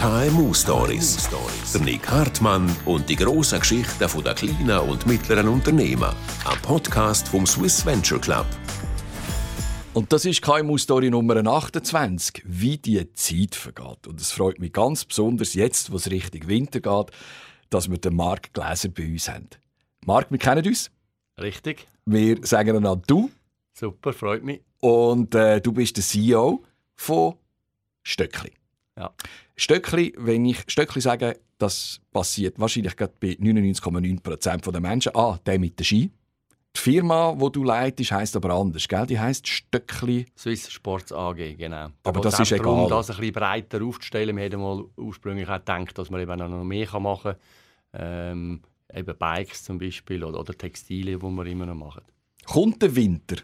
KMU Stories. Der Nick Hartmann und die grossen Geschichten der kleinen und mittleren Unternehmen. Ein Podcast vom Swiss Venture Club. Und das ist KMU Story Nummer 28, wie die Zeit vergeht. Und es freut mich ganz besonders jetzt, wo es Richtung Winter geht, dass wir den Marc Gläser bei uns haben. Marc, wir kennen uns. Richtig. Wir sagen einander du. Super, freut mich. Und äh, du bist der CEO von Stöckli. Ja. Stöckli, wenn ich Stöckli sage, das passiert wahrscheinlich gerade bei 99,9% der Menschen. Ah, der mit dem Ski. Die Firma, die du leitest, heisst aber anders, gell? Die heisst Stöckli. Swiss Sports AG, genau. Aber das ist egal. Um das ein bisschen breiter aufzustellen, wir hätten mal ursprünglich auch gedacht, dass man eben noch mehr machen kann. Ähm, eben Bikes zum Beispiel oder, oder Textilien, die wir immer noch machen. Kommt der Winter?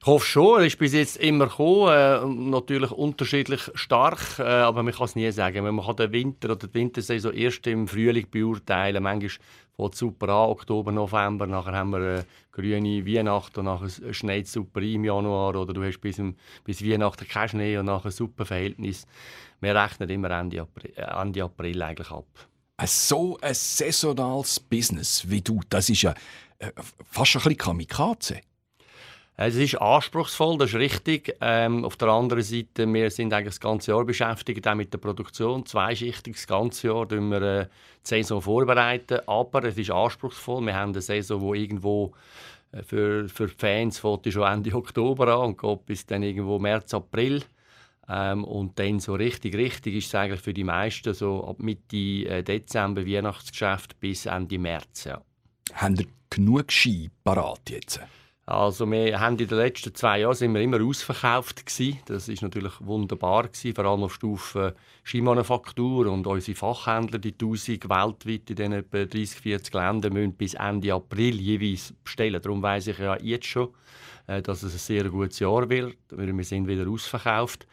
Ich hoffe schon, er ist bis jetzt immer gekommen, äh, natürlich unterschiedlich stark, äh, aber man kann es nie sagen. Man kann den Winter oder die Wintersaison erst im Frühling beurteilen. Manchmal fängt es super an, Oktober, November, nachher haben wir äh, grüne Weihnachten und nachher schneit es super im Januar oder du hast bis, bis Weihnachten keinen Schnee und nachher ein super Verhältnis. Wir rechnen immer Ende April, äh, Ende April eigentlich ab. So ein saisonales Business wie du, das ist ja äh, fast ein bisschen Kamikaze. Es ist anspruchsvoll, das ist richtig. Ähm, auf der anderen Seite, wir sind eigentlich das ganze Jahr beschäftigt auch mit der Produktion. Zweischichtig das ganze Jahr wir äh, die Saison vorbereiten. Aber es ist anspruchsvoll. Wir haben eine Saison, die irgendwo äh, für, für die Fans fängt schon Ende Oktober an und geht bis dann irgendwo März, April. Ähm, und dann so richtig, richtig ist es eigentlich für die meisten so ab Mitte äh, Dezember Weihnachtsgeschäft bis Ende März. Ja. Haben ihr genug Ski parat jetzt? Also wir haben in den letzten zwei Jahren sind wir immer ausverkauft gewesen. Das ist natürlich wunderbar gewesen, vor allem auf Stufe Skimanufaktur und unsere Fachhändler, die 1000 weltweit in den etwa 30, 40 Ländern, müssen bis Ende April jeweils bestellen. Darum weiß ich ja jetzt schon, äh, dass es ein sehr gutes Jahr wird, weil wir sind wieder ausverkauft.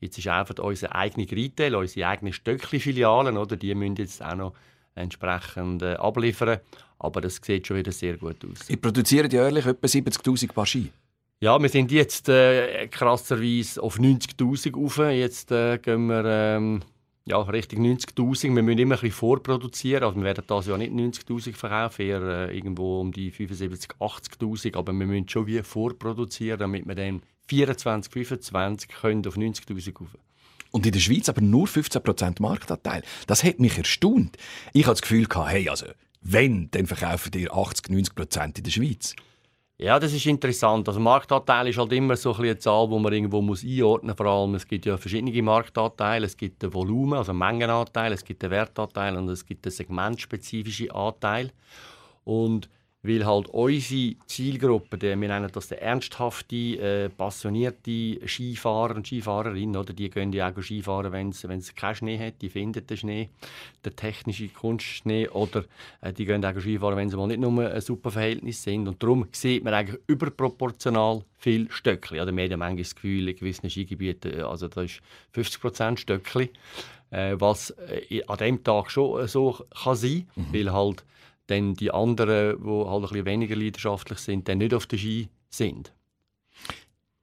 Jetzt ist einfach unsere eigene Retail, unsere eigene Stöckli-Filialen, oder die müssen jetzt auch noch entsprechend äh, abliefern. Aber das sieht schon wieder sehr gut aus. Ihr produziert jährlich etwa 70'000 Paar Ski. Ja, wir sind jetzt äh, krasserweise auf 90'000 rauf. Jetzt äh, gehen wir ähm, ja, Richtung 90'000. Wir müssen immer ein bisschen vorproduzieren. Also wir werden das ja nicht 90'000 verkaufen, eher äh, irgendwo um die 75'000, 80'000. Aber wir müssen schon wie vorproduzieren, damit wir dann 24, 25 können auf 90'000 rauf. Und in der Schweiz aber nur 15% Marktanteil. Das hat mich erstaunt. Ich hatte das Gefühl, hey, also wenn, dann verkaufen die 80, 90 Prozent in der Schweiz. Ja, das ist interessant. Also Marktanteil ist halt immer so eine Zahl, die man irgendwo muss einordnen muss. Vor allem, es gibt ja verschiedene Marktanteile. Es gibt den Volumen, also Mengenanteil, es gibt den Wertanteil und es gibt den segmentspezifischen Anteil. Und weil halt unsere Zielgruppe, die, wir nennen das der ernsthafte, äh, passionierte Skifahrer und Skifahrerinnen, oder, die gehen ja auch Skifahren, wenn es keinen Schnee hat, die finden den Schnee, den technischen Kunstschnee, oder äh, die gehen auch Skifahren, wenn sie mal nicht nur ein super Verhältnis sind. Und darum sieht man eigentlich überproportional viel Stöckli. Oder wir haben manchmal das Gefühl, in gewissen Skigebieten, also da ist 50% Stöckli, äh, was äh, an dem Tag schon so kann sein, mhm. weil halt dann die anderen, die halt ein bisschen weniger leidenschaftlich sind, dann nicht auf der Ski sind.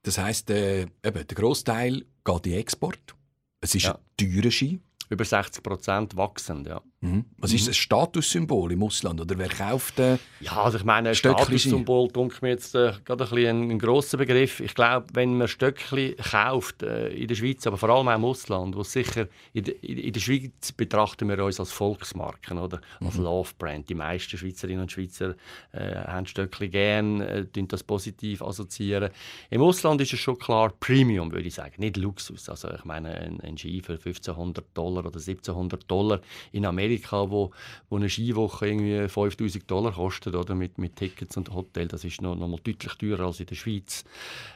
Das heisst, äh, eben, der Großteil geht in Export. Es ist ja. ein teurer Ski. Über 60 Prozent wachsend, ja. Mhm. Was ist mhm. das Statussymbol im Ausland? Oder wer kauft äh, Ja, also ich meine, Statussymbol denke mir jetzt äh, gerade ein, bisschen ein, ein grosser Begriff. Ich glaube, wenn man Stöckli kauft äh, in der Schweiz, aber vor allem auch im Ausland, wo sicher in, de, in, der Schweiz betrachten wir uns als Volksmarken oder als mhm. Love Brand. Die meisten Schweizerinnen und Schweizer äh, haben Stöckli gern, äh, das positiv assoziieren. Im Ausland ist es schon klar Premium, würde ich sagen, nicht Luxus. Also ich meine, ein, ein Ski für 1500 Dollar oder 1700 Dollar in Amerika Amerika, wo, wo eine Skiwoche irgendwie 5000 Dollar kostet, oder, mit, mit Tickets und Hotel, das ist noch, noch mal deutlich teurer als in der Schweiz.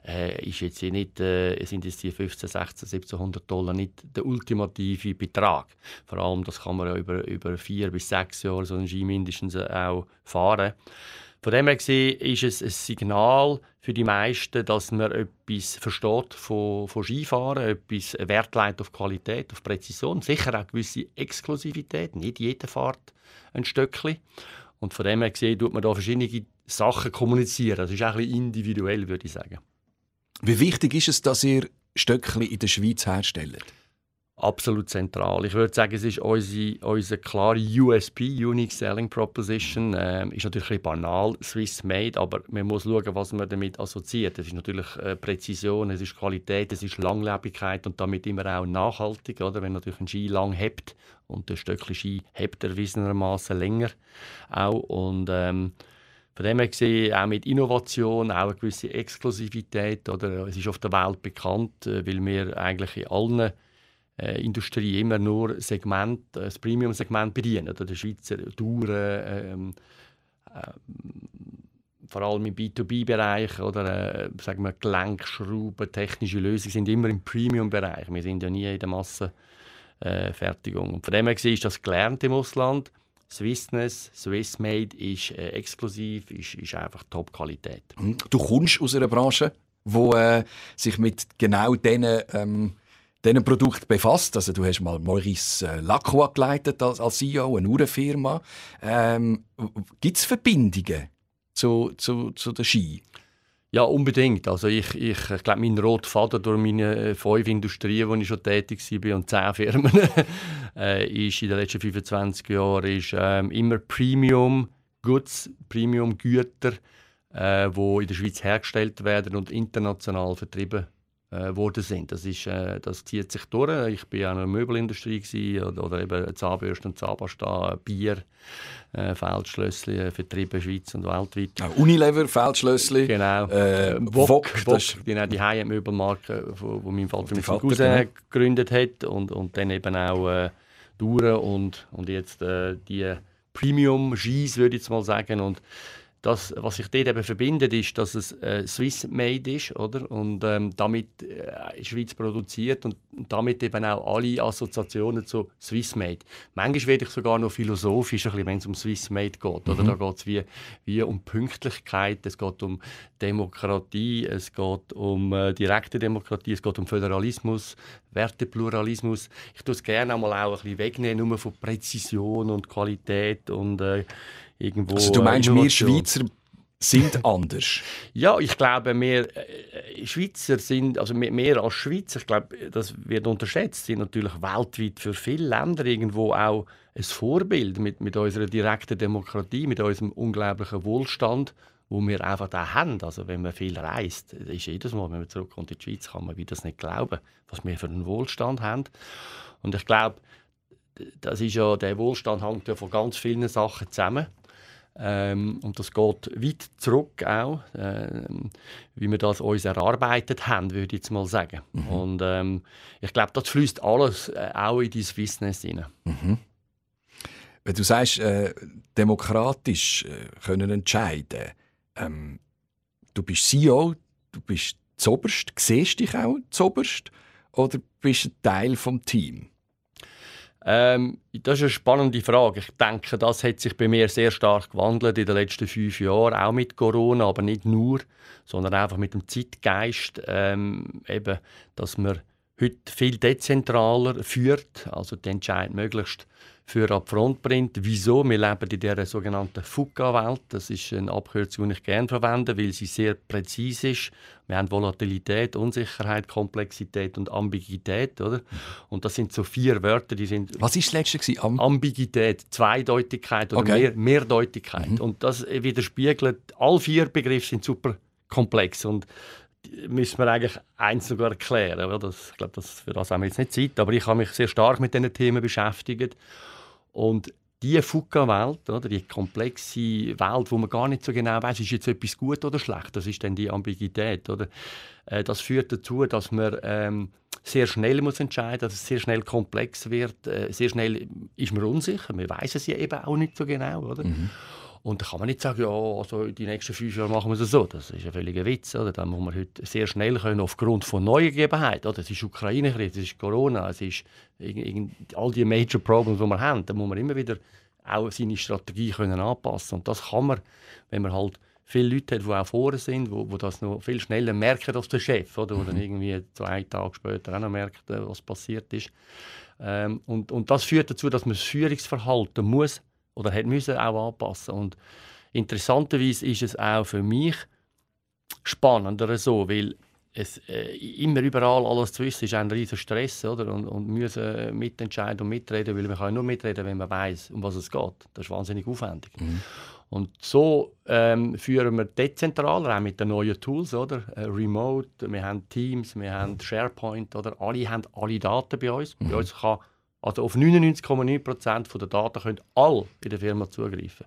Äh, ist jetzt nicht, äh, sind jetzt die 15, 16, 1700 Dollar nicht der ultimative Betrag. Vor allem, das kann man ja über, über vier bis sechs Jahre so einen Ski mindestens auch fahren. Von dem her gesehen ist es ein Signal für die meisten, dass man etwas versteht von, von Skifahren, etwas Wert legt auf Qualität, auf Präzision, sicher auch gewisse Exklusivität. Nicht jeder fährt ein Stöckchen. Und von dem her gesehen tut man da verschiedene Sachen kommunizieren. Das ist auch ein bisschen individuell, würde ich sagen. Wie wichtig ist es, dass ihr Stöckchen in der Schweiz herstellt? Absolut zentral. Ich würde sagen, es ist unsere, unsere klare USP, Unique Selling Proposition. Ähm, ist natürlich ein banal, Swiss made, aber man muss schauen, was man damit assoziiert. Es ist natürlich äh, Präzision, es ist Qualität, es ist Langlebigkeit und damit immer auch nachhaltig. Oder? Wenn natürlich ein Ski lang hebt und der Stöckli Ski hebt erwiesenermaßen länger auch und ähm, von dem her gesehen, auch mit Innovation, auch eine gewisse Exklusivität. Oder? Es ist auf der Welt bekannt, äh, weil wir eigentlich in allen äh, Industrie immer nur Segment, äh, das Premium-Segment bedienen. Oder der Schweizer Touren, ähm, äh, vor allem im B2B-Bereich oder äh, sagen wir Gelenkschrauben, technische Lösungen sind immer im Premium-Bereich. Wir sind ja nie in der Massenfertigung. Und von dem her ist das gelernt im Ausland. Swissness, Swissmade ist äh, exklusiv, ist, ist einfach Top-Qualität. Du kommst aus einer Branche, die äh, sich mit genau diesen ähm, diesen Produkt befasst. Also du hast mal Maurice äh, Lacroix geleitet als, als CEO, eine Uhrenfirma. Ähm, Gibt es Verbindungen zu, zu, zu der Ski? Ja, unbedingt. Also ich, ich, ich glaube, mein roter Faden durch meine äh, fünf Industrien, wo ich schon tätig war und zehn Firmen, äh, ist in den letzten 25 Jahren ist, ähm, immer Premium Goods, Premium Güter, äh, in der Schweiz hergestellt werden und international vertrieben werden worden sind. Das, ist, äh, das zieht sich durch. Ich war auch in der Möbelindustrie gewesen, oder, oder eben Zahnbürste und Zahnpasta, Bier, äh, Feldschlössli, äh, Vertriebe Schweiz und weltweit. Ja, Unilever, Feldschlössli. Genau. Äh, Wok, Wok, das die, die High-End-Möbelmarke, wo, wo mein Vater mit seinem Cousin genau. gegründet hat und, und dann eben auch äh, Duren und, und jetzt äh, die Premium-Skis, würde ich jetzt mal sagen. Und das, was sich dort eben verbindet, ist, dass es äh, Swiss-made ist, oder? Und ähm, damit äh, Schweiz produziert und, und, damit eben auch alle Assoziationen zu Swiss-made. Manchmal werde ich sogar noch philosophisch, wenn es um Swiss-made geht. Oder? Mhm. Da geht es wie, wie um Pünktlichkeit, es geht um Demokratie, es geht um äh, direkte Demokratie, es geht um Föderalismus, Wertepluralismus. Ich tue es gerne einmal auch ein bisschen wegnehmen, nur von Präzision und Qualität und äh, irgendwo. Also du meinst, wir Schweizer sind anders? ja, ich glaube, wir äh, Schweizer sind, also mehr als Schweizer, ich glaube, das wird unterschätzt, sind natürlich weltweit für viele Länder irgendwo auch ein Vorbild mit, mit unserer direkten Demokratie, mit unserem unglaublichen Wohlstand, wo wir einfach da haben. Also wenn man viel reist, ist jedes Mal, wenn man zurückkommt in die Schweiz, kann man wieder das nicht glauben, was wir für einen Wohlstand haben. Und ich glaube, das ist ja, der Wohlstand hängt ja von ganz vielen Sachen zusammen. Ähm, und das geht weit zurück auch, ähm, wie wir das uns erarbeitet haben, würde ich jetzt mal sagen. Mhm. Und ähm, ich glaube, das fließt alles äh, auch in dein Business hinein. Mhm. Wenn du sagst, äh, demokratisch äh, können entscheiden, ähm, du bist CEO, du bist zoberst, siehst dich auch zoberst oder bist du ein Teil des Teams? Ähm, das ist eine spannende Frage. Ich denke, das hat sich bei mir sehr stark gewandelt in den letzten fünf Jahren, auch mit Corona, aber nicht nur, sondern einfach mit dem Zeitgeist, ähm, eben, dass man heute viel dezentraler führt, also den Entscheid möglichst für die Front bringt. Wieso? Wir leben in dieser sogenannten FUCA-Welt. Das ist eine Abkürzung, die ich gerne verwende, weil sie sehr präzise ist. Wir haben Volatilität, Unsicherheit, Komplexität und Ambiguität. Oder? Und das sind so vier Wörter, die sind... Was ist das letzte? Am Ambiguität, Zweideutigkeit oder okay. Mehr, Mehrdeutigkeit. Mhm. Und das widerspiegelt, all vier Begriffe sind super komplex und müssen wir eigentlich sogar erklären. Das, ich glaube, das, für das haben wir jetzt nicht Zeit, aber ich habe mich sehr stark mit diesen Themen beschäftigt und diese Fuka-Welt, oder, die komplexe Welt, wo man gar nicht so genau weiß, ist jetzt etwas gut oder schlecht, das ist dann die Ambiguität. Oder? Äh, das führt dazu, dass man ähm, sehr schnell muss entscheiden, dass es sehr schnell komplex wird, äh, sehr schnell ist man unsicher, man weiß es ja eben auch nicht so genau. Oder? Mhm. Und da kann man nicht sagen, ja, also die nächsten fünf Jahre machen wir es so. Das ist ein völliger Witz. Oder? Da muss man heute sehr schnell können, aufgrund von neuen Gegebenheiten. Oder? Es ist Ukraine-Krise, es ist Corona, es ist all die Major Problems, die wir haben. Da muss man immer wieder auch seine Strategie können anpassen Und das kann man, wenn man halt viele Leute hat, die auch vorne sind, wo, wo das noch viel schneller merken als der Chef, oder? Mhm. irgendwie zwei Tage später auch noch merkt, äh, was passiert ist. Ähm, und, und das führt dazu, dass man das Führungsverhalten muss oder hat müssen auch anpassen. Und interessanterweise ist es auch für mich spannender so, weil es, äh, immer überall alles zu wissen, ist ein riesiger Stress, oder? Und, und müssen mitentscheiden und mitreden, weil man kann nur mitreden, wenn man weiß, um was es geht. Das ist wahnsinnig aufwendig. Mhm. Und so ähm, führen wir dezentral, auch mit den neuen Tools, oder? Äh, Remote, wir haben Teams, wir haben SharePoint, oder? Alle haben alle Daten bei uns. Mhm. Bei uns kann, also auf 99,9% der Daten können alle in der Firma zugreifen.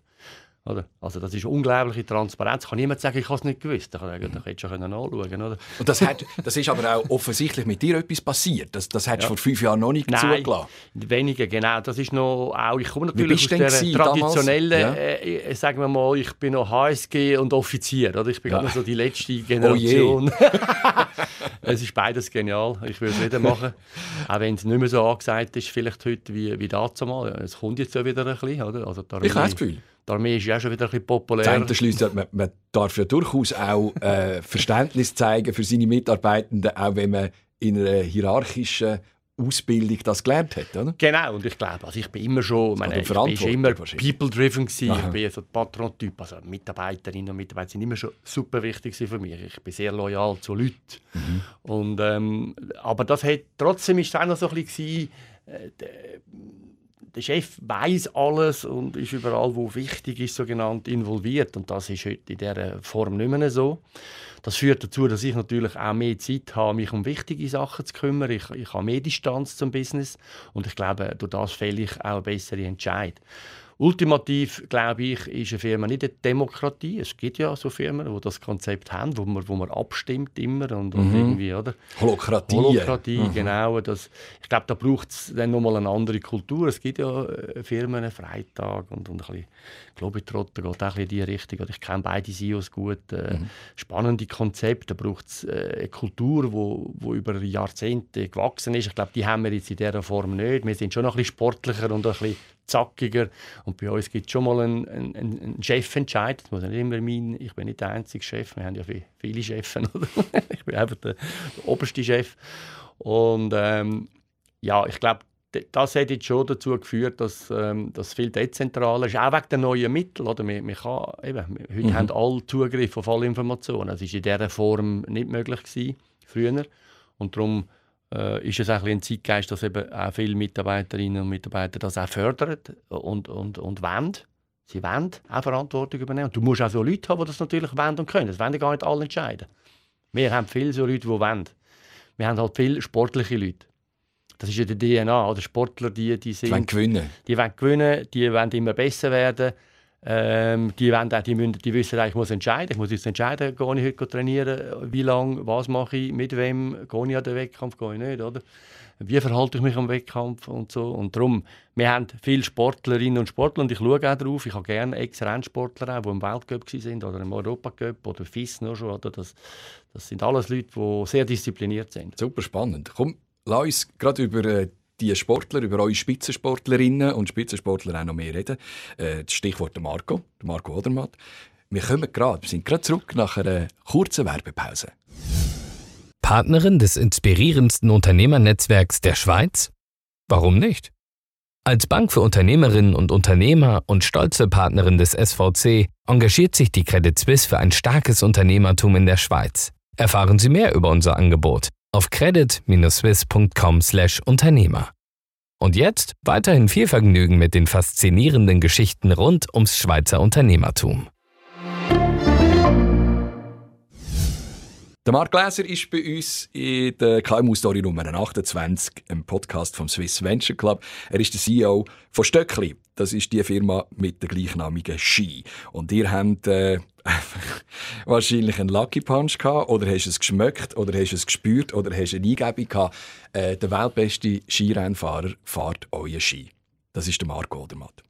Oder? Also das ist unglaubliche Transparenz. Kann niemand sagen, ich habe es nicht gewusst. Da hättest du schon nachschauen oder? Und das, hat, das ist aber auch offensichtlich mit dir etwas passiert. Das, das hättest du ja. vor fünf Jahren noch nicht Nein, zugelassen. weniger, genau. Das ist noch auch, ich komme natürlich aus der traditionellen, ja. äh, äh, sagen wir mal, ich bin noch HSG und Offizier. Oder? Ich bin ja. so die letzte oh Generation. Oh es ist beides genial. Ich würde es wieder machen. auch wenn es nicht mehr so angesagt ist, vielleicht heute wie, wie dazu mal. Es kommt jetzt ja wieder ein bisschen. Oder? Also ich habe das Gefühl. Die Armee ist ja schon wieder ein bisschen populär. Das man, man darf ja durchaus auch äh, Verständnis zeigen für seine Mitarbeitenden, auch wenn man in einer hierarchischen Ausbildung das gelernt hat, oder? Genau, und ich glaube, also ich bin immer schon, meine, ich bin immer people-driven gewesen, ich bin so ein Patron-Typ, also Mitarbeiterinnen und Mitarbeiter sind immer schon super wichtig für mich. Ich bin sehr loyal zu Leuten. Mhm. Und, ähm, aber das hat, trotzdem ist es auch noch so ein bisschen, äh, der Chef weiß alles und ist überall, wo wichtig ist, sogenannt involviert. Und das ist heute in dieser Form nicht mehr so. Das führt dazu, dass ich natürlich auch mehr Zeit habe, mich um wichtige Sachen zu kümmern. Ich, ich habe mehr Distanz zum Business und ich glaube, durch das fälle ich auch bessere Entscheidungen. Ultimativ, glaube ich, ist eine Firma nicht eine Demokratie. Es gibt ja so Firmen, die das Konzept haben, wo man, wo man abstimmt immer und, und mhm. irgendwie, oder? Holokratie. Holokratie, mhm. genau. Das, ich glaube, da braucht es dann nochmal eine andere Kultur. Es gibt ja äh, Firmen, einen Freitag und, und ein bisschen Globetrotter geht auch in diese Richtung. Ich kenne beide CEOs gut. Äh, mhm. Spannende Konzepte. Da braucht es äh, eine Kultur, die wo, wo über Jahrzehnte gewachsen ist. Ich glaube, die haben wir jetzt in dieser Form nicht. Wir sind schon noch ein bisschen sportlicher und ein bisschen zackiger. Und bei uns gibt es schon mal einen, einen, einen Chefentscheid. Das muss nicht immer mein, ich bin nicht der einzige Chef, wir haben ja viele Chefs. ich bin einfach der, der, oberste Chef. Und ähm, ja, ich glaube, das hat jetzt schon dazu geführt, dass ähm, das viel dezentraler ist, auch wegen der neuen Mittel. Oder? Wir, wir kann, eben, heute mhm. haben alle Zugriff auf alle Informationen. Das war in dieser Form nicht möglich gewesen, früher. Und darum äh, ist es auch ein, ein Zeitgeist, dass eben auch viele Mitarbeiterinnen und Mitarbeiter das auch fördern und, und, und wollen. Sie wollen auch Verantwortung übernehmen. Und du musst auch so Leute haben, die das natürlich wollen und können. Das wollen gar nicht alle entscheiden. Wir haben viele so Leute, die wollen. Wir haben halt viele sportliche Leute. Das ist ja die DNA. Oder Sportler, die, die sind... Die wollen gewinnen. Die wollen gewinnen, die wollen immer besser werden. Ähm, die, wollen, die, müssen, die wissen, ich muss entscheiden. Ich muss jetzt entscheiden, gehe ich heute trainieren, wie lange, was mache ich, mit wem, gehe ich an den Wettkampf, gehe ich nicht, oder? Wie verhalte ich mich am Wettkampf und so. Und darum, wir haben viele Sportlerinnen und Sportler und ich schaue auch darauf. Ich habe gerne Ex-Rennsportler, die im Weltcup sind oder im Europacup oder FIS noch schon. Oder? Das, das sind alles Leute, die sehr diszipliniert sind. Super spannend. Komm, lass uns gerade über äh, die Sportler, über eure Spitzensportlerinnen und Spitzensportler auch noch mehr reden. Äh, das Stichwort Marco, Marco Odermatt. Wir kommen gerade, wir sind gerade zurück nach einer kurzen Werbepause. Partnerin des inspirierendsten Unternehmernetzwerks der Schweiz? Warum nicht? Als Bank für Unternehmerinnen und Unternehmer und stolze Partnerin des SVC engagiert sich die Credit Suisse für ein starkes Unternehmertum in der Schweiz. Erfahren Sie mehr über unser Angebot auf credit-swiss.com/Unternehmer. Und jetzt weiterhin viel Vergnügen mit den faszinierenden Geschichten rund ums Schweizer Unternehmertum. Der Marc Gläser ist bei uns in der KMU-Story Nummer 28, im Podcast vom Swiss Venture Club. Er ist der CEO von Stöckli. Das ist die Firma mit der gleichnamigen Ski. Und ihr habt äh, wahrscheinlich einen Lucky Punch gehabt, oder hast es geschmeckt, oder hast es gespürt, oder hast eine Eingebung gehabt. Äh, der weltbeste Skirennfahrer fährt euren Ski. Das ist der Marco Odermatt.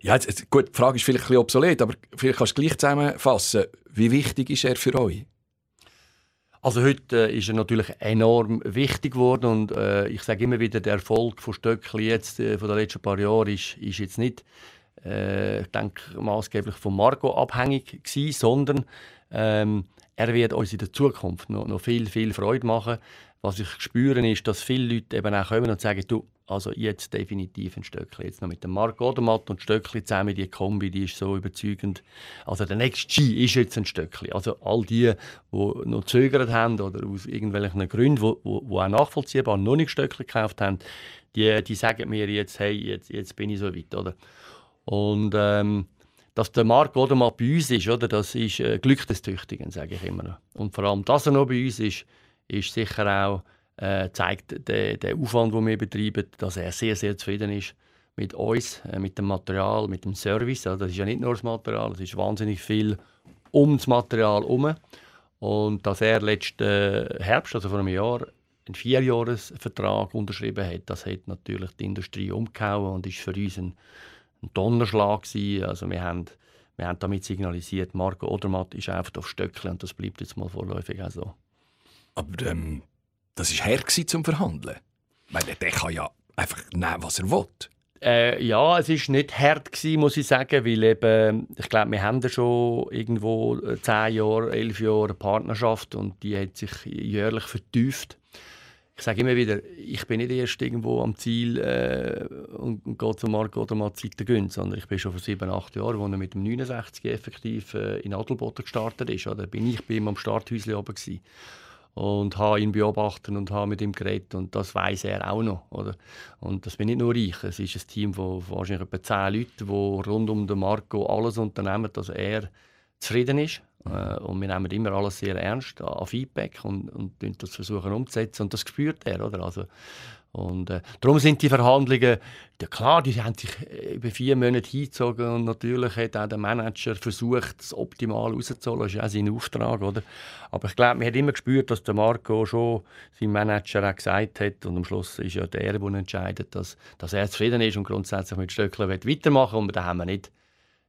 Ja, jetzt, gut, die Frage ist vielleicht ein bisschen obsolet, aber vielleicht kannst du gleich zusammenfassen. Wie wichtig ist er für euch? Also heute äh, ist er natürlich enorm wichtig geworden und äh, ich sage immer wieder, der Erfolg von Stöckli jetzt äh, von den letzten paar Jahren ist, ist jetzt nicht, äh, ich denke, maßgeblich von Marco abhängig gewesen, sondern ähm, er wird uns in der Zukunft noch, noch viel, viel Freude machen. Was ich spüre, ist, dass viele Leute eben auch kommen und sagen, du, Also jetzt definitiv ein Stöckli. Jetzt noch mit dem Marc Odermatt und Stöckli zusammen, die Kombi, die ist so überzeugend. Also der nächste G ist jetzt ein Stöckli. Also all die, die noch zögert haben oder aus irgendwelchen Gründen, die, die, die auch nachvollziehbar noch nicht Stöckli gekauft haben, die, die sagen mir jetzt, hey, jetzt, jetzt bin ich so weit. Oder? Und ähm, dass der Marc Odermatt bei uns ist, oder, das ist äh, Glück des Tüchtigen, sage ich immer. Und vor allem, dass er noch bei uns ist, ist sicher auch äh, zeigt der, der Aufwand, den wir betreiben, dass er sehr, sehr zufrieden ist mit uns, äh, mit dem Material, mit dem Service. Also das ist ja nicht nur das Material, es ist wahnsinnig viel um das Material herum. Und dass er letzten Herbst, also vor einem Jahr, einen Vierjahresvertrag unterschrieben hat, das hat natürlich die Industrie umgehauen und ist für uns ein, ein Donnerschlag gewesen. Also wir haben, wir haben damit signalisiert, Marco Odermatt ist einfach auf Stöckchen und das bleibt jetzt mal vorläufig auch so. Aber ähm, das war her zum Verhandeln. Weil der kann ja einfach nehmen, was er will. Äh, ja, es war nicht hart, gewesen, muss ich sagen, weil eben, ich glaube, wir haben ja schon irgendwo äh, zehn Jahre, elf Jahre Partnerschaft und die hat sich jährlich vertieft. Ich sage immer wieder, ich bin nicht erst irgendwo am Ziel äh, und, und gehe zum Markt oder mal Zeit gönnt, sondern ich bin schon vor sieben, acht Jahren, als er mit dem 69 effektiv äh, in Adelboden gestartet ist. Oder bin ich bei ihm am Starthäuschen oben gewesen und habe ihn beobachtet und habe mit ihm geredet und das weiß er auch noch, oder? Und das bin nicht nur ich, es ist ein Team von wahrscheinlich etwa zehn Leuten, die rund um den Marco alles unternehmen, dass er zufrieden ist äh, und wir nehmen immer alles sehr ernst an Feedback und, und das versuchen umzusetzen und das spürt er, oder? Also und äh, darum sind die Verhandlungen, ja klar, die haben sich äh, über vier Monate hingezogen und natürlich hat auch der Manager versucht, das optimal rauszuholen. Das ist auch sein Auftrag, oder? Aber ich glaube, man hat immer gespürt, dass der Marco schon sein Manager auch gesagt hat und am Schluss ist ja der, der entscheidet, dass, dass er zufrieden ist und grundsätzlich mit Stöckler weitermachen will. Und da haben wir nicht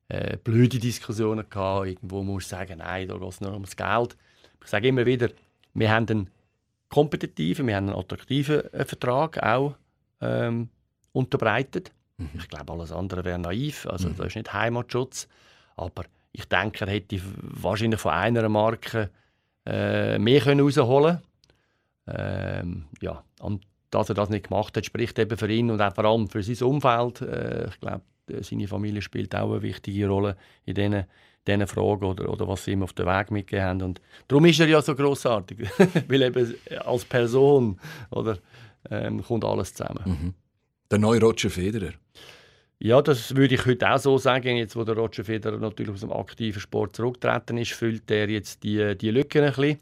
äh, blöde Diskussionen gehabt, irgendwo muss sagen, nein, da geht es nur ums Geld. Ich sage immer wieder, wir haben einen kompetitiven, wir haben einen attraktiven äh, Vertrag auch ähm, unterbreitet. Mhm. Ich glaube, alles andere wäre naiv. Also, mhm. Das ist nicht Heimatschutz. Aber ich denke, er hätte wahrscheinlich von einer Marke äh, mehr können rausholen ähm, ja, Und dass er das nicht gemacht hat, spricht eben für ihn und auch vor allem für sein Umfeld. Äh, ich glaube, seine Familie spielt auch eine wichtige Rolle in diesen diesen Fragen oder, oder was sie ihm auf den Weg mitgegeben haben. Und darum ist er ja so großartig, weil eben als Person oder, ähm, kommt alles zusammen. Mhm. Der neue Roger Federer. Ja, das würde ich heute auch so sagen. Jetzt, wo der Roger Federer natürlich aus dem aktiven Sport zurückgetreten ist, füllt er jetzt die, die Lücken ein bisschen.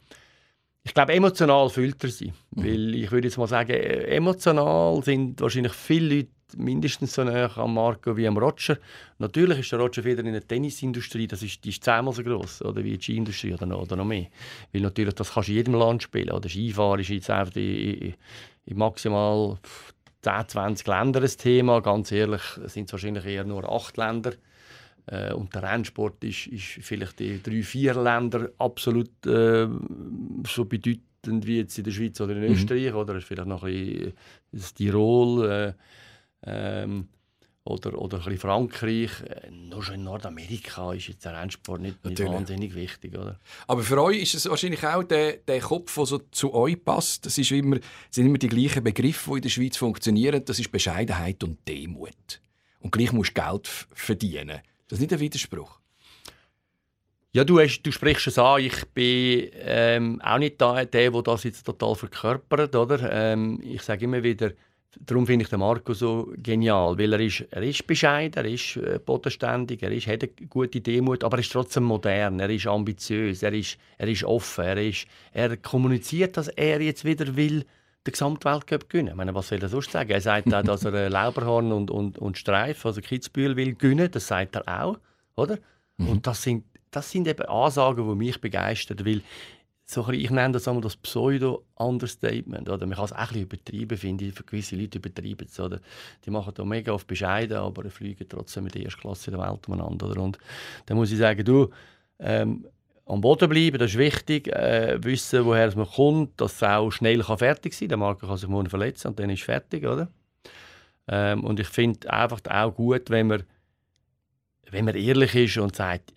Ich glaube, emotional füllt er sie. Mhm. Weil ich würde jetzt mal sagen, emotional sind wahrscheinlich viele Leute mindestens so nah am Marco wie am Roger. Natürlich ist der Roger Federer in der Tennisindustrie, das ist, die ist zehnmal so groß oder wie die Skiindustrie oder noch, oder noch mehr. Weil natürlich, das kannst du in jedem Land spielen. Oder Skifahren ist jetzt einfach in, in maximal 10, 20 Ländern ein Thema. Ganz ehrlich sind es wahrscheinlich eher nur acht Länder. Äh, und der Rennsport ist, ist vielleicht in drei, vier Ländern absolut äh, so bedeutend wie jetzt in der Schweiz oder in mhm. Österreich. Mhm. Oder vielleicht noch ein bisschen das Tirol. Äh, ähm, oder, oder ein bisschen Frankreich. Äh, nur schon in Nordamerika ist jetzt der Rennsport nicht, nicht wahnsinnig wichtig. Oder? Aber für euch ist es wahrscheinlich auch der, der Kopf, der so zu euch passt. Das ist immer, sind immer die gleichen Begriffe, die in der Schweiz funktionieren. Das ist Bescheidenheit und Demut. Und gleich musst du Geld verdienen. Das ist nicht ein Widerspruch. Ja, du, hast, du sprichst es an. Ich bin ähm, auch nicht da, der, der das jetzt total verkörpert. Oder? Ähm, ich sage immer wieder, Darum finde ich den Marco so genial, weil er ist, er ist bescheiden, er ist äh, bodenständig, er ist, hat eine gute Demut, aber er ist trotzdem modern, er ist ambitiös, er ist, er ist offen, er, ist, er kommuniziert, dass er jetzt wieder will den Gesamtweltcup gewinnen. Ich meine, was soll er sonst sagen? Er sagt auch, dass er Lauberhorn und, und, und Streif, also Kitzbühel, will gewinnen, das sagt er auch, oder? Mhm. Und das sind, das sind eben Ansagen, die mich begeistern, weil so ein ich nenne das einmal das Pseudo-Understatement. Man kann es auch ein bisschen übertreiben, finde ich. Für gewisse Leute übertreiben es. Oder? Die machen da mega auf bescheiden, aber fliegen trotzdem mit der ersten Klasse der Welt umeinander. Oder? Und dann muss ich sagen, du, ähm, am Boden bleiben, das ist wichtig. Äh, wissen, woher es kommt, dass es auch schnell kann fertig sein kann. Der Marker kann sich morgen verletzen und dann ist es fertig. Oder? Ähm, und ich finde einfach auch gut, wenn man, wenn man ehrlich ist und sagt,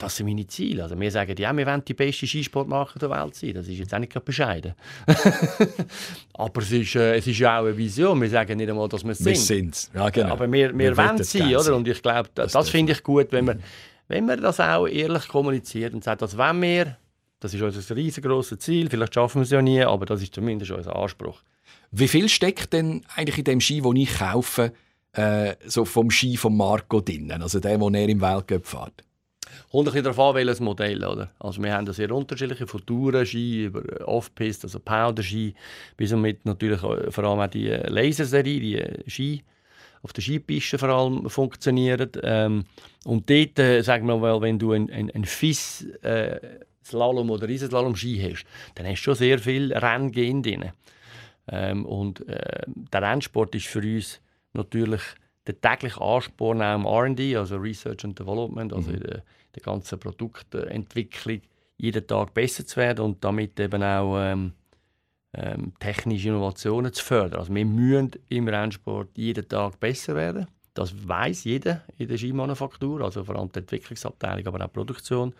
das sind meine Ziele. Also wir sagen, ja, wir wollen die beste Skisportmarke der Welt sein. Das ist jetzt auch nicht bescheiden. Aber es ist, äh, es ist ja auch eine Vision. Wir sagen nicht einmal, dass wir es sind. Wir sind ja, genau. Aber wir, wir, wir wollen es sein, oder? Und ich glaube, das, das finde ich gut, wenn man, wenn man das auch ehrlich kommuniziert und sagt, dass wenn wir, das ist unser riesengroßes Ziel, vielleicht schaffen wir es ja nie, aber das ist zumindest unser Anspruch. Wie viel steckt denn eigentlich in dem Ski, den ich kaufe, äh, so vom Ski von Marco drinnen, also der, den er im Weltcup fährt? Kommt ein bisschen darauf an, welches Modell. Oder? Also wir haben sehr unterschiedliche, von Touren-Ski über Off-Piste, also Powder-Ski, bis mit natürlich vor allem auch die Laserserie, die Ski auf der Skipiste vor allem funktionieren. Ähm, und dort, äh, sagen wir mal, wenn du ein, ein, ein FIS äh, Slalom oder Riesenslalom-Ski hast, dann hast du schon sehr viel Rennen drin. Ähm, und äh, der Rennsport ist für uns natürlich der tägliche Ansporn auch im R&D, also Research and Development, also mhm. in der, der ganzen Produktentwicklung, jeden Tag besser zu werden und damit eben auch ähm, ähm, technische Innovationen zu fördern. Also wir müssen im Rennsport jeden Tag besser werden. Das weiß jeder in der Skimanufaktur, also vor allem die Entwicklungsabteilung, aber auch die Produktion.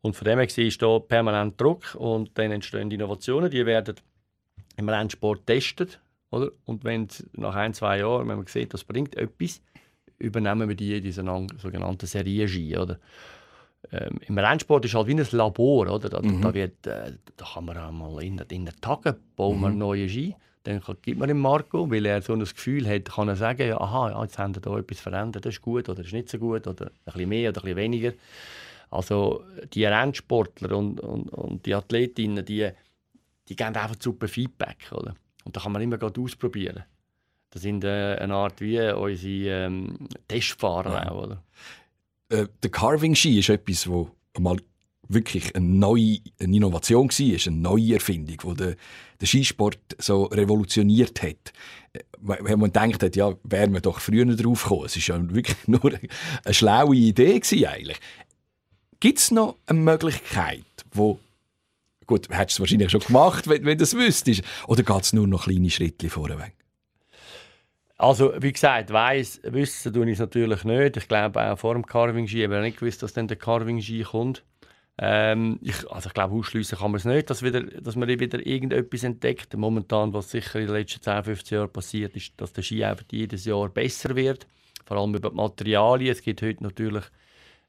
Und von dem her ist da permanent Druck und dann entstehen Innovationen, die werden im Rennsport getestet oder? Und wenn nach ein, zwei Jahren, wenn man sieht, das bringt etwas, übernehmen wir die diese sogenannten Serien-Ski. Oder? Ähm, Im Rennsport ist halt wie ein Labor. Oder? Da, mhm. da, wird, äh, da kann man einmal in, in den Tagen bauen wir mhm. neue Ski. Dann gibt man dem Marco, weil er so ein Gefühl hat, kann er sagen, ja, aha, jetzt haben wir da etwas verändert, das ist gut oder das ist nicht so gut oder ein bisschen mehr oder ein bisschen weniger. Also die Rennsportler und, und, und die Athletinnen, die, die geben einfach super Feedback. Oder? Und da kann man immer gerade ausprobieren. Das sind äh, eine Art wie unsere ähm, Testfahrer ja. auch, oder? Äh, der Carving-Ski ist etwas, wo mal wirklich eine neue eine Innovation war, eine neue Erfindung, die den, den Skisport so revolutioniert hat. Äh, wenn man denkt hat, ja, wären wir doch früher drauf gekommen. Es war ja wirklich nur eine schlaue Idee eigentlich. Gibt es noch eine Möglichkeit, wo Gut, hättest du es wahrscheinlich schon gemacht, wenn, wenn du es wüsstest. Oder geht es nur noch kleine Schritte vorweg? Also, wie gesagt, weiss, wissen tue ich es natürlich nicht. Ich glaube, auch vor dem Carving-Ski ich nicht gewusst, dass dann der Carving-Ski kommt. Ähm, ich, also ich glaube, ausschließen kann man es nicht, dass, wieder, dass man wieder irgendetwas entdeckt. Momentan, was sicher in den letzten 10, 15 Jahren passiert, ist, dass der Ski einfach jedes Jahr besser wird. Vor allem über die Materialien. Es gibt heute natürlich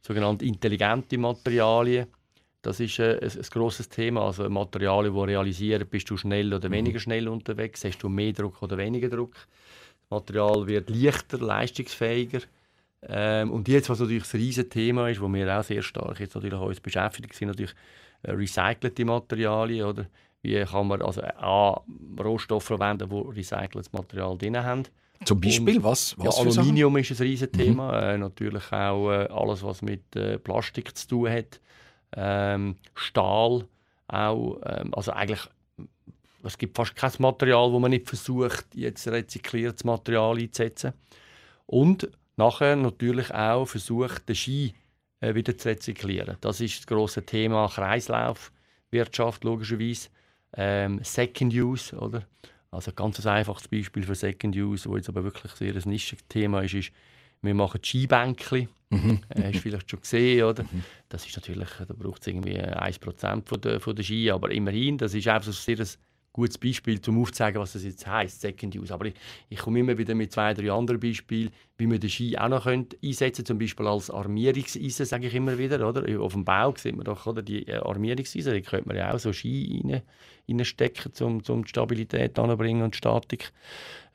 sogenannte intelligente Materialien. Das ist äh, ein, ein grosses Thema. Also Materialien, die realisieren, bist du schnell oder mhm. weniger schnell unterwegs, hast du mehr Druck oder weniger Druck. Das Material wird leichter, leistungsfähiger. Ähm, und jetzt, was natürlich das riesige Thema ist, wo wir auch sehr stark jetzt natürlich uns beschäftigt sind, natürlich äh, recycelte Materialien. Oder? Wie kann man also A, Rohstoffe verwenden, die recyceltes Material drin haben. Zum Beispiel, und, was? was ja, Aluminium ist ein riesiges. Thema. Mhm. Äh, natürlich auch äh, alles, was mit äh, Plastik zu tun hat ähm, Stahl auch. Ähm, also eigentlich, es gibt fast kein Material, wo man nicht versucht, jetzt rezykliertes Material einzusetzen. Und nachher natürlich auch versucht, den Ski äh, wieder zu rezyklieren. Das ist das große Thema Kreislaufwirtschaft logischerweise. Ähm, Second Use, oder? Also ganz ein einfaches Beispiel für Second Use, wo jetzt aber wirklich sehr ein Nischenthema ist, ist, wir machen Skibänkchen Mhm. Äh, hast du vielleicht schon gesehen, oder? Mhm. Das ist natürlich, da braucht es irgendwie 1% von der, von der Ski, aber immerhin, das ist einfach so ein sehr gutes Beispiel, um aufzuzeigen, was das jetzt heisst, Second Use. Aber ich, ich komme immer wieder mit zwei, drei anderen Beispielen, wie man den Ski auch noch könnte einsetzen zum Beispiel als Armierungseisen, sage ich immer wieder, oder? Auf dem Bau sieht man doch, oder, die äh, Armierungseisen, da könnte man ja auch so Ski rein, reinstecken, um, um die Stabilität anzubringen und die Statik.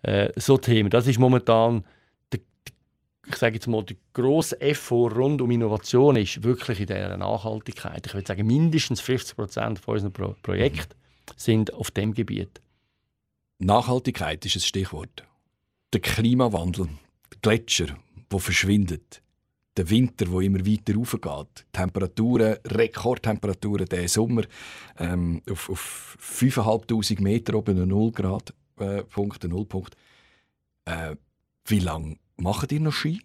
Äh, so Themen, das ist momentan ich sage jetzt mal, der grosse Effort rund um Innovation ist wirklich in dieser Nachhaltigkeit. Ich würde sagen, mindestens 50 Prozent von unseren Pro Projekten sind auf dem Gebiet. Nachhaltigkeit ist ein Stichwort. Der Klimawandel, der Gletscher, wo verschwindet, der Winter, wo immer weiter raufgeht, Temperaturen, Rekordtemperaturen diesen Sommer ähm, auf, auf 5'500 Meter oben, 0 Grad, äh, Punkt, Nullpunkt. Äh, wie lange Macht ihr noch Ski?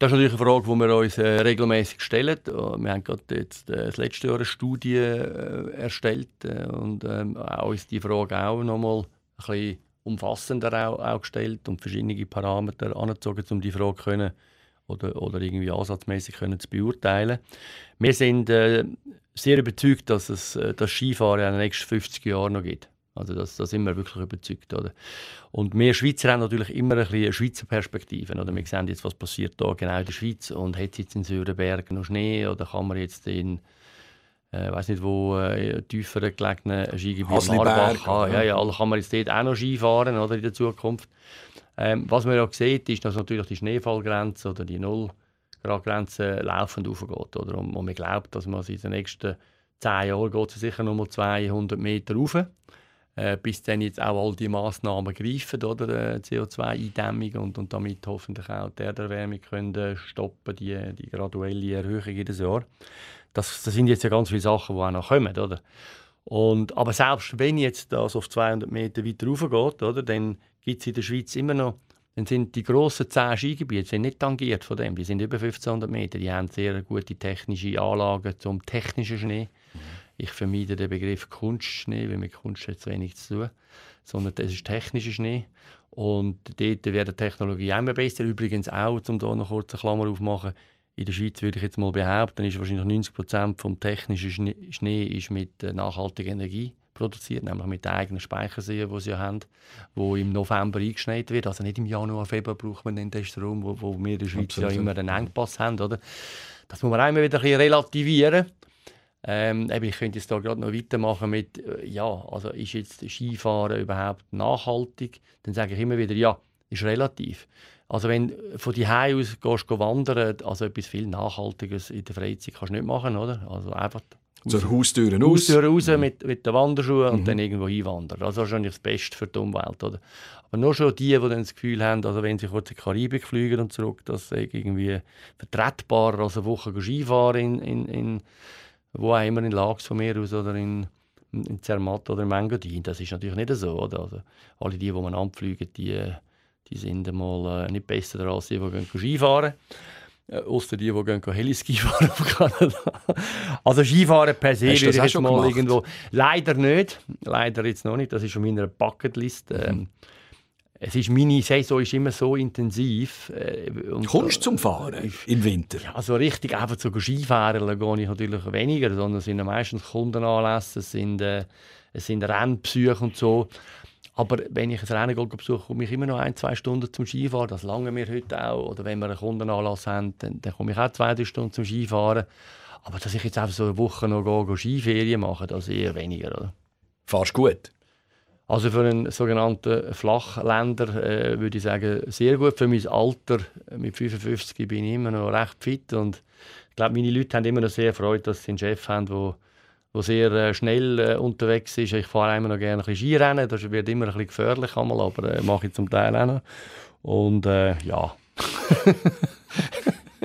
Das ist natürlich eine Frage, die wir uns äh, regelmäßig stellen. Äh, wir haben gerade jetzt äh, das letzte Jahr eine Studie äh, erstellt äh, und ähm, uns die Frage auch nochmal ein bisschen umfassender auch, auch gestellt und verschiedene Parameter angezogen, um die Frage können oder, oder irgendwie ansatzmäßig können zu beurteilen. Wir sind äh, sehr überzeugt, dass es das Skifahren in den nächsten 50 Jahren noch gibt. Also das, da sind wir wirklich überzeugt. Oder? Und wir Schweizer haben natürlich immer ein bisschen eine Schweizer Perspektive. Oder? Wir sehen jetzt, was passiert da genau in der Schweiz und hat es jetzt in Sürenbergen noch Schnee oder kann man jetzt in äh, weiß nicht wo, äh, tiefer gelegenen Skigebiet Marbach haben. Ja, ja, also kann man jetzt dort auch noch Skifahren oder, in der Zukunft. Ähm, was man ja sieht, ist, dass natürlich die Schneefallgrenze oder die Null Grad Grenze laufend aufgeht. Oder? Und, und man glaubt, dass man in den nächsten zehn Jahren geht sicher noch mal 200 Meter rauf. Äh, bis dann jetzt auch all die Massnahmen greifen, oder? Äh, CO2-Eindämmung und, und damit hoffentlich auch die Erderwärmung können stoppen, die, die graduelle Erhöhung jedes Jahr. Das, das sind jetzt ja ganz viele Sachen, die auch noch kommen, oder? Und, aber selbst wenn jetzt das auf 200 Meter weiter rauf geht, oder, dann gibt es in der Schweiz immer noch, dann sind die grossen 10 Skigebiete sind nicht tangiert von dem, die sind über 1500 Meter, die haben sehr gute technische Anlagen zum technischen Schnee. Ich vermeide den Begriff Kunstschnee, weil mit Kunst hat es wenig zu tun, sondern das ist technischer Schnee. Und dort wird die Technologie immer besser. Übrigens auch, um hier noch kurz eine Klammer aufzumachen, in der Schweiz würde ich jetzt mal behaupten, ist wahrscheinlich 90 Prozent vom technischen Schnee ist mit nachhaltiger Energie produziert, nämlich mit den eigenen Speicherseen, die sie haben, wo im November eingeschneit wird. Also nicht im Januar, Februar braucht man den Strom, wo, wo wir in der Schweiz Absolut. ja immer einen Engpass haben. Oder? Das muss man einmal wieder ein bisschen relativieren. Ähm, ich könnte jetzt da gerade noch weitermachen mit, äh, ja, also ist jetzt Skifahren überhaupt nachhaltig? Dann sage ich immer wieder, ja, ist relativ. Also wenn du von die aus gehst, gehst wandern, also etwas viel Nachhaltiges in der Freizeit kannst du nicht machen, oder? Also einfach zur Haustür raus. Haustür raus mhm. mit, mit den Wanderschuhen und mhm. dann irgendwo hinwandern. Also wahrscheinlich das Beste für die Umwelt, oder? Aber nur schon die, die dann das Gefühl haben, also wenn sie kurz in die Karibik fliegen und zurück, dass sie irgendwie vertretbarer als eine Woche Skifahren in, in, in wo auch immer in Lags von mir aus oder in, in Zermatt oder in Engadin. Das ist natürlich nicht so, oder? Also alle die, die man anfliegen, die die sind einmal äh, nicht besser als die, die gehen Skifahren äh, Außer die, die gehen Heliski fahren auf Kanada. also Skifahren per se würde ich jetzt mal gemacht? irgendwo... Leider nicht. Leider jetzt noch nicht. Das ist schon meiner Bucketlist. Mhm. Es ist, meine Saison ist immer so intensiv. Äh, und Kommst du zum Fahren im Winter? Ja, so richtig einfach zu Skifahren gehe ich natürlich weniger, sondern es sind meistens Kundenanlässe, es sind, äh, es sind Rennbesuche und so. Aber wenn ich ein Rennen besuche, komme ich immer noch ein, zwei Stunden zum Skifahren. Das lange mir heute auch. Oder wenn wir einen Kundenanlass haben, dann, dann komme ich auch zwei, drei Stunden zum Skifahren. Aber dass ich jetzt einfach so eine Woche noch gehe, Skiferien mache, das eher weniger. Oder? Fahrst du gut? Also für einen sogenannten Flachländer äh, würde ich sagen, sehr gut. Für mein Alter, mit 55, bin ich immer noch recht fit. Und ich glaube, meine Leute haben immer noch sehr Freude, dass sie einen Chef haben, der der sehr äh, schnell äh, unterwegs ist. Ich fahre immer noch gerne ein bisschen Skirennen, das wird immer ein bisschen gefährlich, einmal, aber äh, mache ich zum Teil auch noch. Und äh, ja.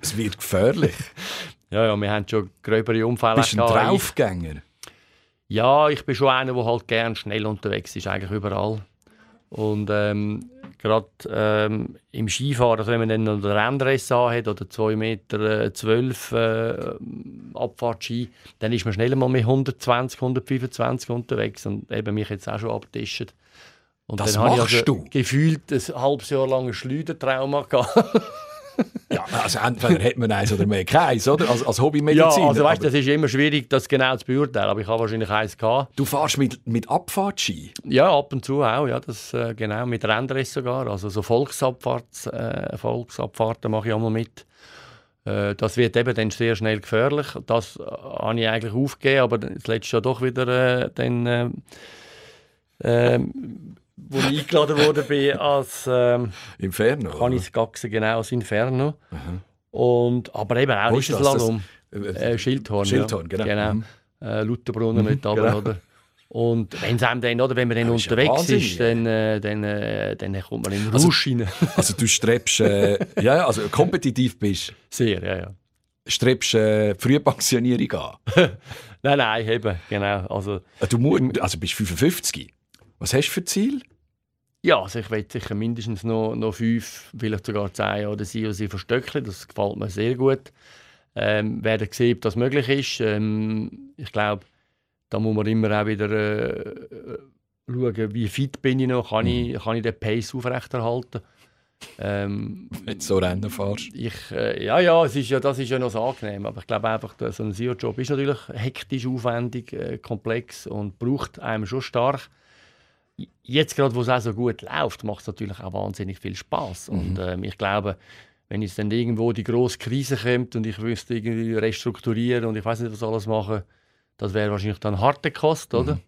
es wird gefährlich. Ja, ja, wir haben schon gröbere Unfälle Bist du ein Draufgänger? Ja, ich bin schon einer, der halt gerne schnell unterwegs ist, eigentlich überall. Und ähm, gerade ähm, im Skifahren, also wenn man dann noch den Renndress hat oder 2,12 Meter zwölf, äh, Abfahrtski, dann ist man schnell mal mit 120, 125 unterwegs und eben mich jetzt auch schon abgetischt. Und das dann machst ich also du? gefühlt ein halbes Jahr lang ein Schleudertrauma gehabt. Ja, also entweder hat man eins oder mehr keins, oder? Als, als Hobbymediziner. Ja, also weißt, das ist immer schwierig, das genau zu beurteilen, aber ich habe wahrscheinlich eins gehabt. Du fährst mit, mit Abfahrtski? Ja, ab und zu auch, ja, das, äh, genau, mit Renndress sogar, also so Volksabfahrts, äh, Volksabfahrten mache ich auch mal mit. Äh, das wird eben dann sehr schnell gefährlich. Das äh, habe ich eigentlich aufgegeben, aber das letzte Jahr doch wieder dann, wo ich eingeladen wurde bin als ähm, Inferno. Kann ich es genau als Inferno. Mhm. Und, aber eben auch nicht so lange um. Äh, Schildhorn. Schildhorn, ja. genau. genau. Mhm. Äh, Lutherbrunnen mhm, mit genau. oder? Und wenn dann, oder wenn man dann unterwegs ist, dann, äh, dann, äh, dann kommt man in den also, Rausch rein. also du strebst, äh, ja, also kompetitiv bist. Sehr, ja, ja. Strebst äh, Frühpensionierung an? nein, nein, eben, genau. Also, äh, du musst, also bist 55. Was hast du für Ziel? Ja, also ich will sicher mindestens noch, noch fünf, vielleicht sogar zehn oder sie oder sie verstöckeln. Das gefällt mir sehr gut. Ähm, werden sehen, ob das möglich ist. Ähm, ich glaube, da muss man immer auch wieder äh, schauen, wie fit bin ich noch, kann, ich, mhm. kann ich den Pace aufrechterhalten. Ähm, Wenn du so Rennen fährst. Ich, äh, ja, ja, es ist ja, das ist ja noch so angenehm. Aber ich glaube einfach, so ein SEO-Job ist natürlich hektisch, aufwendig, äh, komplex und braucht einem schon stark. Jetzt gerade, wo es auch so gut läuft, macht es natürlich auch wahnsinnig viel Spaß. Mhm. Und ähm, ich glaube, wenn jetzt dann irgendwo die grosse Krise kommt und ich müsste irgendwie restrukturieren und ich weiß nicht, was alles machen, das wäre wahrscheinlich dann harte Kost, oder? Mhm.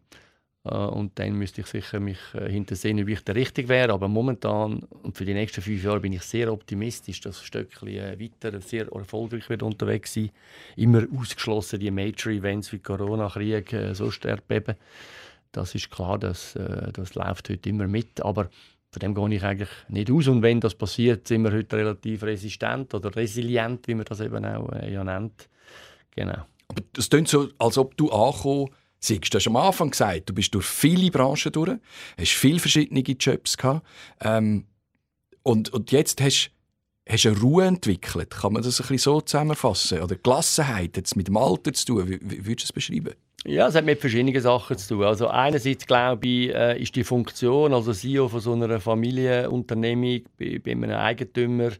Äh, und dann müsste ich sicher mich äh, hintersehen, ob ich der Richtige wäre. Aber momentan und für die nächsten fünf Jahre bin ich sehr optimistisch, dass Stöckli äh, weiter sehr erfolgreich wird unterwegs sein. Immer ausgeschlossen die Major-Events wie Corona, Krieg, äh, so Erdbeben. Das ist klar, das, äh, das läuft heute immer mit. Aber von dem gehe ich eigentlich nicht aus. Und wenn das passiert, sind wir heute relativ resistent oder resilient, wie man das eben auch äh, ja nennt. Genau. Aber es klingt so, als ob du angekommen siehst. Du hast am Anfang gesagt, du bist durch viele Branchen durch, hast viele verschiedene Jobs gehabt. Ähm, und, und jetzt hast du eine Ruhe entwickelt. Kann man das ein bisschen so zusammenfassen? Oder Gelassenheit, jetzt mit dem Alter zu tun, wie, wie würdest du es beschreiben? Ja, es hat mit verschiedenen Sachen zu tun. Also einerseits glaube ich, äh, ist die Funktion, also CEO von so einer Familienunternehmung, bei, bei einem Eigentümer,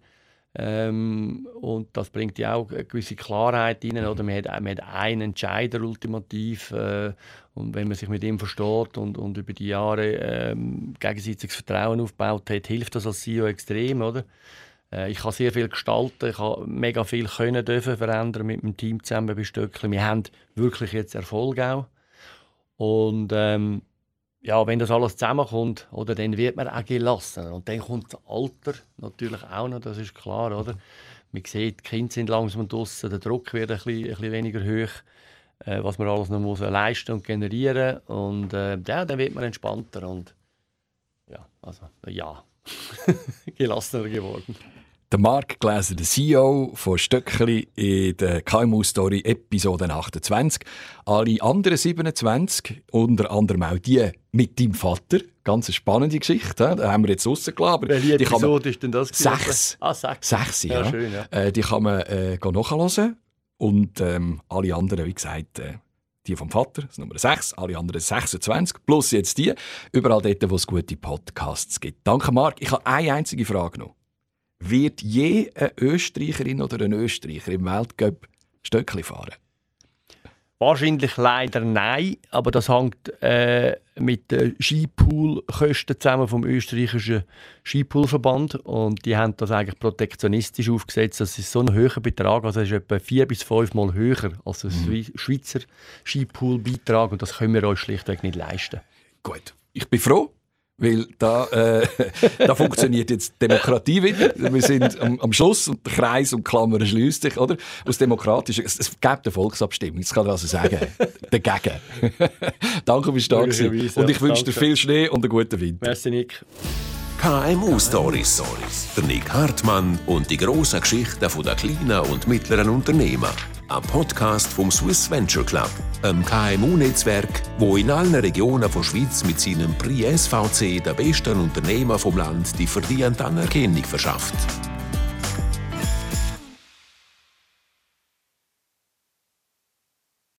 ähm, und das bringt ja auch eine gewisse Klarheit rein. Oder? Man, hat, man hat einen Entscheider ultimativ. Äh, und wenn man sich mit ihm versteht und, und über die Jahre ähm, gegenseitiges Vertrauen aufgebaut hat, hilft das als CEO extrem. Oder? Äh, ich habe sehr viel gestalten, ich habe mega viel können dürfen verändern mit dem Team zusammen bestückeln. Wir haben wirklich jetzt Erfolg auch. Und ähm, ja, wenn das alles zusammenkommt, oder, dann wird man auch gelassen. Und dann kommt das Alter natürlich auch noch, das ist klar. Oder? Man sieht, die Kinder sind langsam draußen, der Druck wird ein bisschen, ein bisschen weniger hoch, äh, was man alles noch muss leisten und generieren Und äh, ja, dann wird man entspannter und ja, also ja, gelassener geworden. Der Mark Gläser, der CEO von Stöckli in der KMU Story Episode 28. Alle anderen 27, unter anderem auch die mit deinem Vater. Ganz eine spannende Geschichte. Da haben wir jetzt rausgelassen. Welche die Episode ist denn das? Sechs. Ah, sechs. Sechs, ja. ja, schön, ja. Äh, die kann man äh, nachhören. Und ähm, alle anderen, wie gesagt, äh, die vom Vater, das Nummer 6, alle anderen 26, plus jetzt die, überall dort, wo es gute Podcasts gibt. Danke, Marc. Ich habe eine einzige Frage noch. Wird je eine Österreicherin oder ein Österreicher im Weltcup Stöckli fahren? Wahrscheinlich leider nein, aber das hängt äh, mit den Skipoolkosten zusammen vom österreichischen Skipoolverband und die haben das eigentlich protektionistisch aufgesetzt. Das ist so ein hoher Betrag, also es ist etwa vier bis fünf Mal höher als ein mhm. Schweizer Skipoolbeitrag und das können wir uns schlichtweg nicht leisten. Gut, ich bin froh, weil da, äh, da funktioniert jetzt Demokratie wieder. Wir sind am, am Schluss und der Kreis und Klammer schließt sich, oder? Aus demokratischen, es, es gibt eine Volksabstimmung, das kann ich also sagen. Dagegen. Danke fürs da Und ich wünsche dir viel Schnee und einen guten Winter. Merci, Nick. KMU Stories. Der Nick Hartmann und die grossen Geschichten der kleinen und mittleren Unternehmen ein Podcast vom Swiss Venture Club, einem KMU-Netzwerk, wo in allen Regionen der Schweiz mit seinem Prix SVC der besten Unternehmer vom Land die verdiente Anerkennung verschafft.